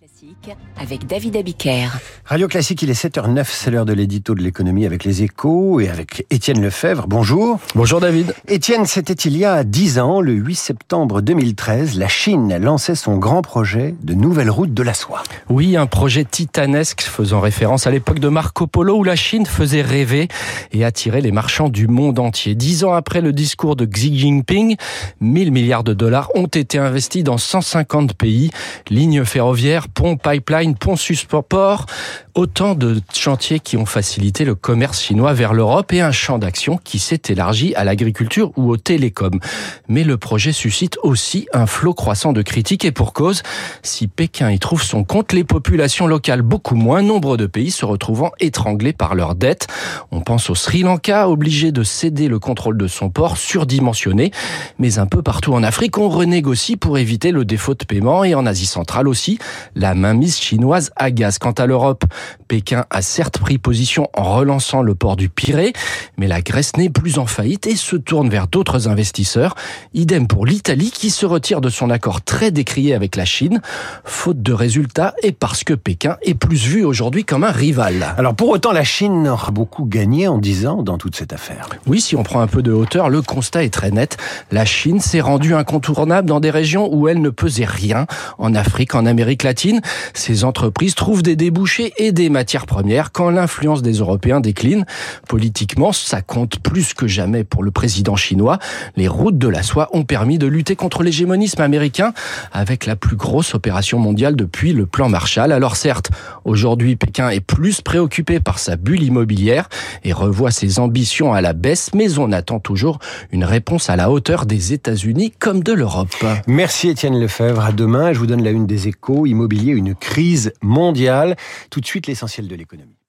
Classique avec David Abiker. Radio Classique, il est 7h09, c'est l'heure de l'édito de l'économie avec les échos et avec Étienne Lefebvre. Bonjour. Bonjour David. Étienne, c'était il y a 10 ans, le 8 septembre 2013, la Chine lançait son grand projet de nouvelle route de la soie. Oui, un projet titanesque faisant référence à l'époque de Marco Polo où la Chine faisait rêver et attirer les marchands du monde entier. Dix ans après le discours de Xi Jinping, 1000 milliards de dollars ont été investis dans 150 pays, lignes ferroviaires, ponts, pipeline, pont support, autant de chantiers qui ont facilité le commerce chinois vers l'Europe et un champ d'action qui s'est élargi à l'agriculture ou aux télécoms. Mais le projet suscite aussi un flot croissant de critiques et pour cause, si Pékin y trouve son compte, les populations locales beaucoup moins, nombre de pays se retrouvant étranglés par leurs dettes. On pense au Sri Lanka, obligé de céder le contrôle de son port, surdimensionné, mais un peu partout en Afrique, on renégocie pour éviter le défaut de paiement et en Asie centrale aussi, la mainmise chinoise agace. Quant à l'Europe, Pékin a certes pris position en relançant le port du Pirée, mais la Grèce n'est plus en faillite et se tourne vers d'autres investisseurs. Idem pour l'Italie qui se retire de son accord très décrié avec la Chine, faute de résultats et parce que Pékin est plus vu aujourd'hui comme un rival. Alors pour autant, la Chine aura beaucoup gagné en 10 ans dans toute cette affaire. Oui, si on prend un peu de hauteur, le constat est très net. La Chine s'est rendue incontournable dans des régions où elle ne pesait rien, en Afrique, en Amérique latine. Ces entreprises trouvent des débouchés et des matières premières quand l'influence des Européens décline. Politiquement, ça compte plus que jamais pour le président chinois. Les routes de la soie ont permis de lutter contre l'hégémonisme américain avec la plus grosse opération mondiale depuis le plan Marshall. Alors certes, aujourd'hui, Pékin est plus préoccupé par sa bulle immobilière et revoit ses ambitions à la baisse, mais on attend toujours une réponse à la hauteur des États-Unis comme de l'Europe. Merci Étienne Lefebvre. À demain, je vous donne la une des échos. Immobilier, une crise mondiale. Tout de suite, l'essentiel de l'économie.